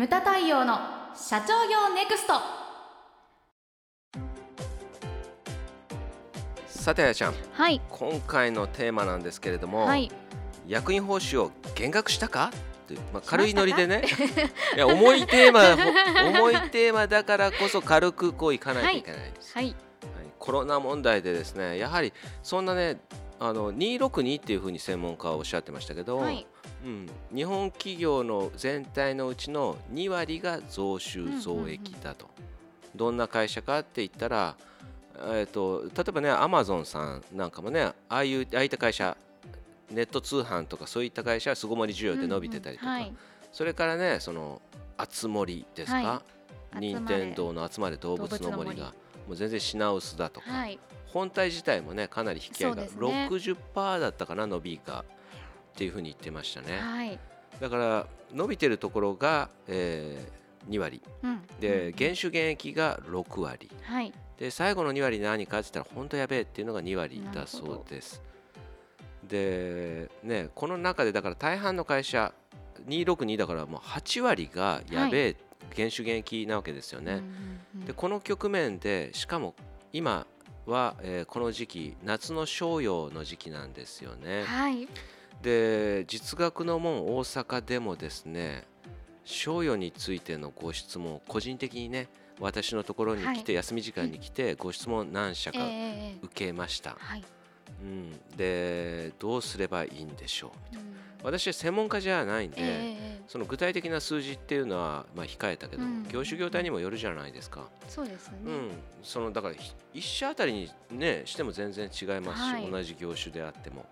ムタ太陽の社長業ネクスト。さてあやちゃん。はい。今回のテーマなんですけれども、はい。役員報酬を減額したか？まあ、軽いノリでね。いや重いテーマほ重いテーマだからこそ軽くこういかないといけないです、はい。はい。コロナ問題でですねやはりそんなねあの262っていうふうに専門家はおっしゃってましたけど、はいうん、日本企業の全体のうちの2割が増収増益だと、どんな会社かって言ったら、えー、と例えばねアマゾンさんなんかもねああいうああいった会社ネット通販とかそういった会社は巣ごもり需要で伸びてたりとか、うんうんはい。それからねそのあつ森ですか、は任天堂の集まれ動物の森がもう全然品薄だとか、はい。本体自体もねかなり引き上げが、そうですね。60%だったかな伸びがっていうふうに言ってましたね。はい。だから伸びてるところが、えー2割。うん。でうん。減収減益が6割。はい。で最後の2割何かって言ったら本当やべえっていうのが2割だそうです。でねこの中でだから大半の会社262だからもう8割がやべえ、減収減益なわけですよね、でこの局面でしかも今は、えーこの時期夏の商用の時期なんですよね、はいで実学の門大阪でもですね賞与についてのご質問個人的にね私のところに来て、は休み時間に来てご質問何社えかえ受けました、はい。うん、でどうすればいいんでしょう？うん。私は専門家じゃないんで、ええその具体的な数字っていうのは、まあ、控えたけど、うん。業種業態にもよるじゃないですか、そうですね。うん、そのだからひ一社あたりにねしても全然違いますし、はい。同じ業種であっても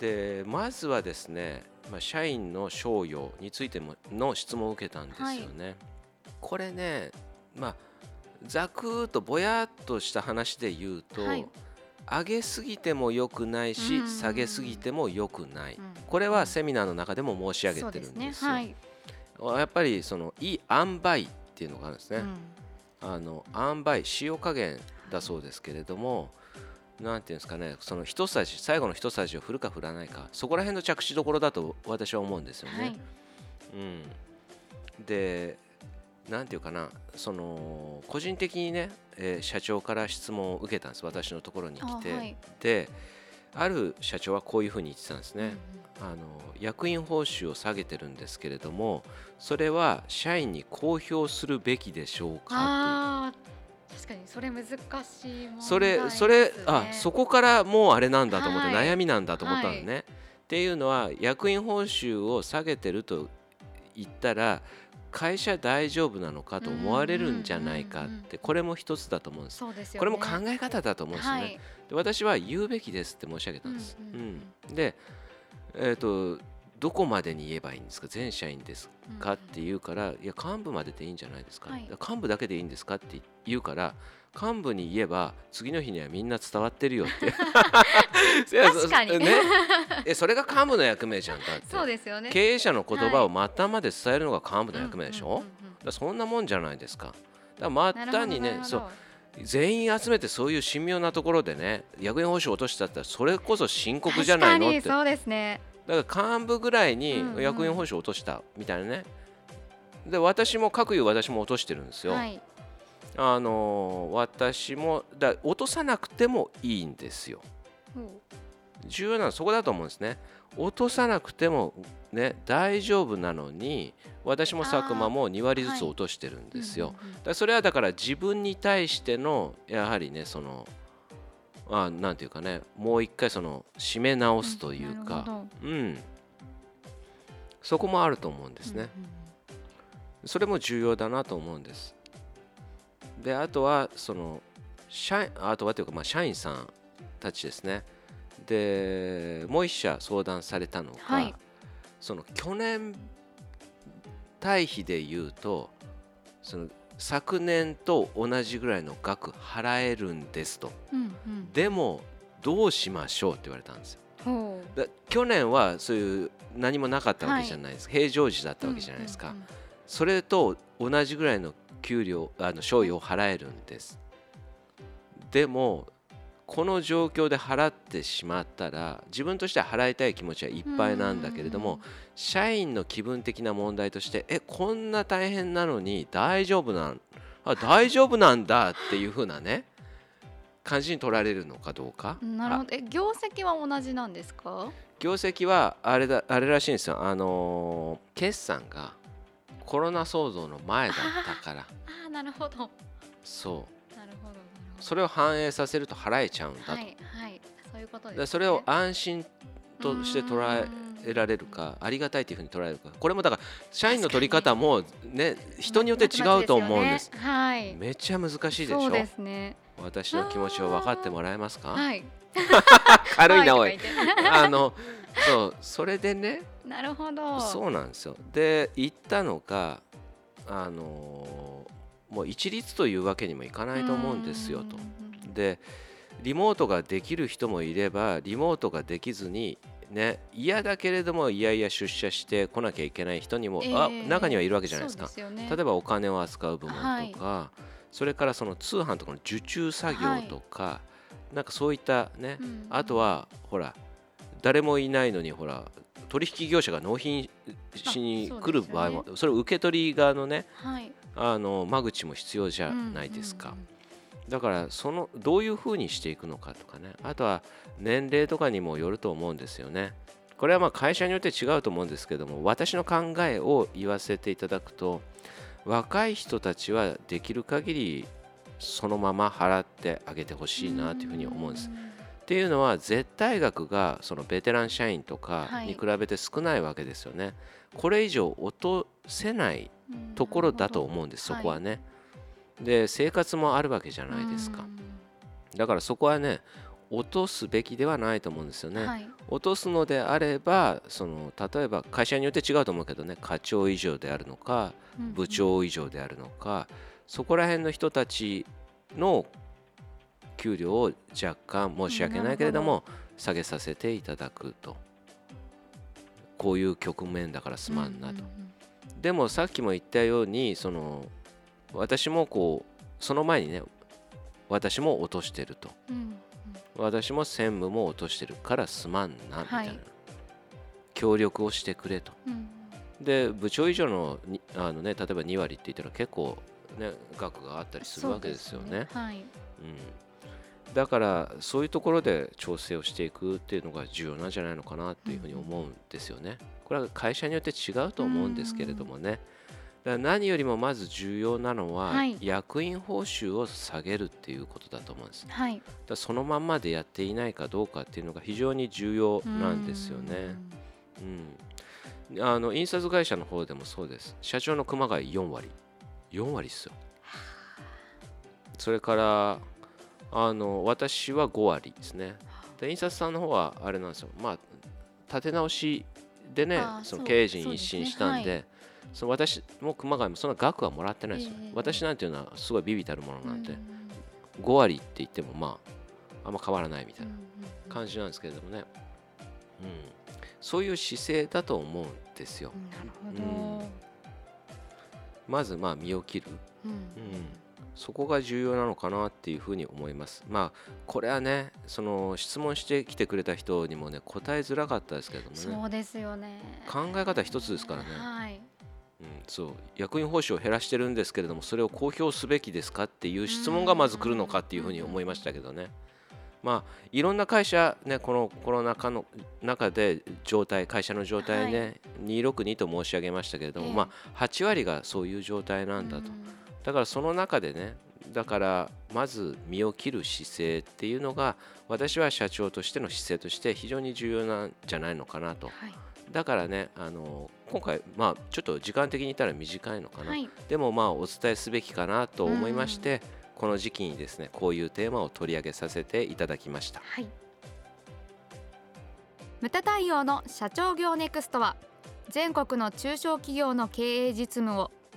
でまずはですね、まあ、社員の賞与についてもの質問を受けたんですよね、これねまあざくーっとぼやっとした話で言うと、はい。上げすぎても良くないし、うん下げすぎても良くない、うん。これはセミナーの中でも申し上げてるんですよ。すね。はい。やっぱりそのいい塩梅っていうのがあるんですね、うん。あの塩梅塩加減だそうですけれどもなんていうんですかねその一さじ最後の一さじを振るか振らないかそこら辺の着地どころだと私は思うんですよね。はい。うん、でなんていうかなその個人的にね、えー社長から質問を受けたんです私のところに来て、あはい。である社長はこういうふうに言ってたんですね。うんあの役員報酬を下げてるんですけれどもそれは社員に公表するべきでしょうかあー確かにそれ難しい問題です、ね、それそれあそこからもうあれなんだと思って、はい悩みなんだと思ったのね。っていうのは役員報酬を下げてると言ったら会社大丈夫なのかと思われるんじゃないかってこれも一つだと思うんです。ねこれも考え方だと思うんですよね。はいで私は言うべきですって申し上げたんです。うんうんで、えー、とどこまでに言えばいいんですか？全社員ですか？って言うから、いや幹部まででいいんじゃないですか、はい。幹部だけでいいんですかって言うから幹部に言えば次の日にはみんな伝わってるよって。確かに。そね、えそれが幹部の役目じゃんだって。そうですよね。経営者の言葉を末端まで伝えるのが幹部の役目でしょ、そんなもんじゃないですか。だから末端にねそう全員集めてそういう神妙なところでね役員報酬落としたったらそれこそ深刻じゃないのって。確かにそうですねだから幹部ぐらいにうんうん。役員報酬落としたみたいなね、で私も各有私も落としてるんですよ、はい。あのー私もだ落とさなくてもいいんですよ。ほう。重要なのはそこだと思うんですね。落とさなくてもね大丈夫なのに私も佐久間も2割ずつ落としてるんですよ、うんうんうんだそれはだから自分に対してのやはりねそのあなんていうかねもう一回その締め直すというか。うん、そこもあると思うんですね、それも重要だなと思うんです。であとはその社員あとはというかまあ社員さんたちですね。でもう一社相談されたのが、はい。その去年対比で言うとその昨年と同じぐらいの額払えるんですと。うんうん。でもどうしましょうって言われたんですよ。去年はそういう何もなかったわけじゃないです、平常時だったわけじゃないですか、うんうんうん。それと同じぐらいの給料あの賞与を払えるんです。でもこの状況で払ってしまったら自分としては払いたい気持ちはいっぱいなんだけれども社員の気分的な問題としてえこんな大変なのに大丈夫なんあ大丈夫なんだっていう風なね感じに取られるのかどうか。なるほど。え業績は同じなんですか？業績はあれだあれらしいんですよ。あのー決算がコロナ騒動の前だったから。ああなるほど。そう。なるほどそれを反映させると払えちゃうんだと、どはいはいそういうことでそれを安心として捉えられるかありがたいというふうに捉えるか。これもだから社員の取り方もね人によって違うと思うんです。ねはいめっちゃ難しいでしょ。そうですね。私の気持ちを分かってもらえますか？はい。軽いなおい。あのそうそれでね。なるほど。そうなんですよ。で言ったのがあのもう一律というわけにもいかないと思うんですよと。でリモートができる人もいればリモートができずにね嫌だけれどもいやいや出社して来なきゃいけない人にも、あ中にはいるわけじゃないですか。ね。例えばお金を扱う部門とか、それからその通販とかの受注作業とか、なんかそういったね、うんあとはほら誰もいないのにほら取引業者が納品しに来る場合もそ,、れを受け取り側のねはいあの間口も必要じゃないですか、だからそのどういうふうにしていくのかとかね。あとは年齢とかにもよると思うんですよね。これはまあ会社によって違うと思うんですけども私の考えを言わせていただくと若い人たちはできる限りそのまま払ってあげてほしいなというふうに思うんです。っていうのは絶対額がそのベテラン社員とかに比べて少ないわけですよね。これ以上落とせないところだと思うんです、そこはね。で生活もあるわけじゃないですか。だからそこはね落とすべきではないと思うんですよね。はい落とすのであればその例えば会社によって違うと思うけどね課長以上であるのか部長以上であるのかそこら辺の人たちの給料を若干申し訳ないけれども下げさせていただくと。こういう局面だからすまんなと。でもさっきも言ったようにその私もこうその前にね私も落としてると。うん私も専務も落としてるからすまんなみたいな、はい。協力をしてくれと。うんで部長以上のにあの、ね、例えば2割って言ったら結構、ね、額があったりするわけですよね。はい。うん、だからそういうところで調整をしていくっていうのが重要なんじゃないのかなっていうふうに思うんですよね。これは会社によって違うと思うんですけれどもね。だから何よりもまず重要なのは、はい役員報酬を下げるっていうことだと思うんです。はいらそのまんまでやっていないかどうかっていうのが非常に重要なんですよね。うん、あの印刷会社の方でもそうです。社長の熊谷4割。4割っすよ。それからあの私は5割ですね。で印刷さんの方はあれなんですよ。まあ立て直しでねその経営陣一新したんで。その私も熊谷もそんな額はもらってないですよ、ええ私なんていうのはすごいビビたるものなんで、うん5割って言ってもまああんま変わらないみたいなうんうん感じなんですけれどもね、うん、そういう姿勢だと思うんですよ。なるほど。まずまあ身を切る、うん。うん、そこが重要なのかなっていうふうに思います。まあこれはねその質問してきてくれた人にもね答えづらかったですけれどもね。そうですよね。考え方一つですからね、はい。うん、そう。役員報酬を減らしてるんですけれどもそれを公表すべきですかっていう質問がまず来るのかっていうふうに思いましたけどね。まあ、いろんな会社、ね、このコロナ禍の中で状態会社の状態ね、262と申し上げましたけれども、ええ。まあ、8割がそういう状態なんだと、うんだからその中でねだからまず身を切る姿勢っていうのが私は社長としての姿勢として非常に重要なんじゃないのかなと。はい。だからねあの今回まあちょっと時間的に言ったら短いのかな、はい。でもまあお伝えすべきかなと思いまして、この時期にですねこういうテーマを取り上げさせていただきました。はい。無駄対応の社長業ネクストは全国の中小企業の経営実務を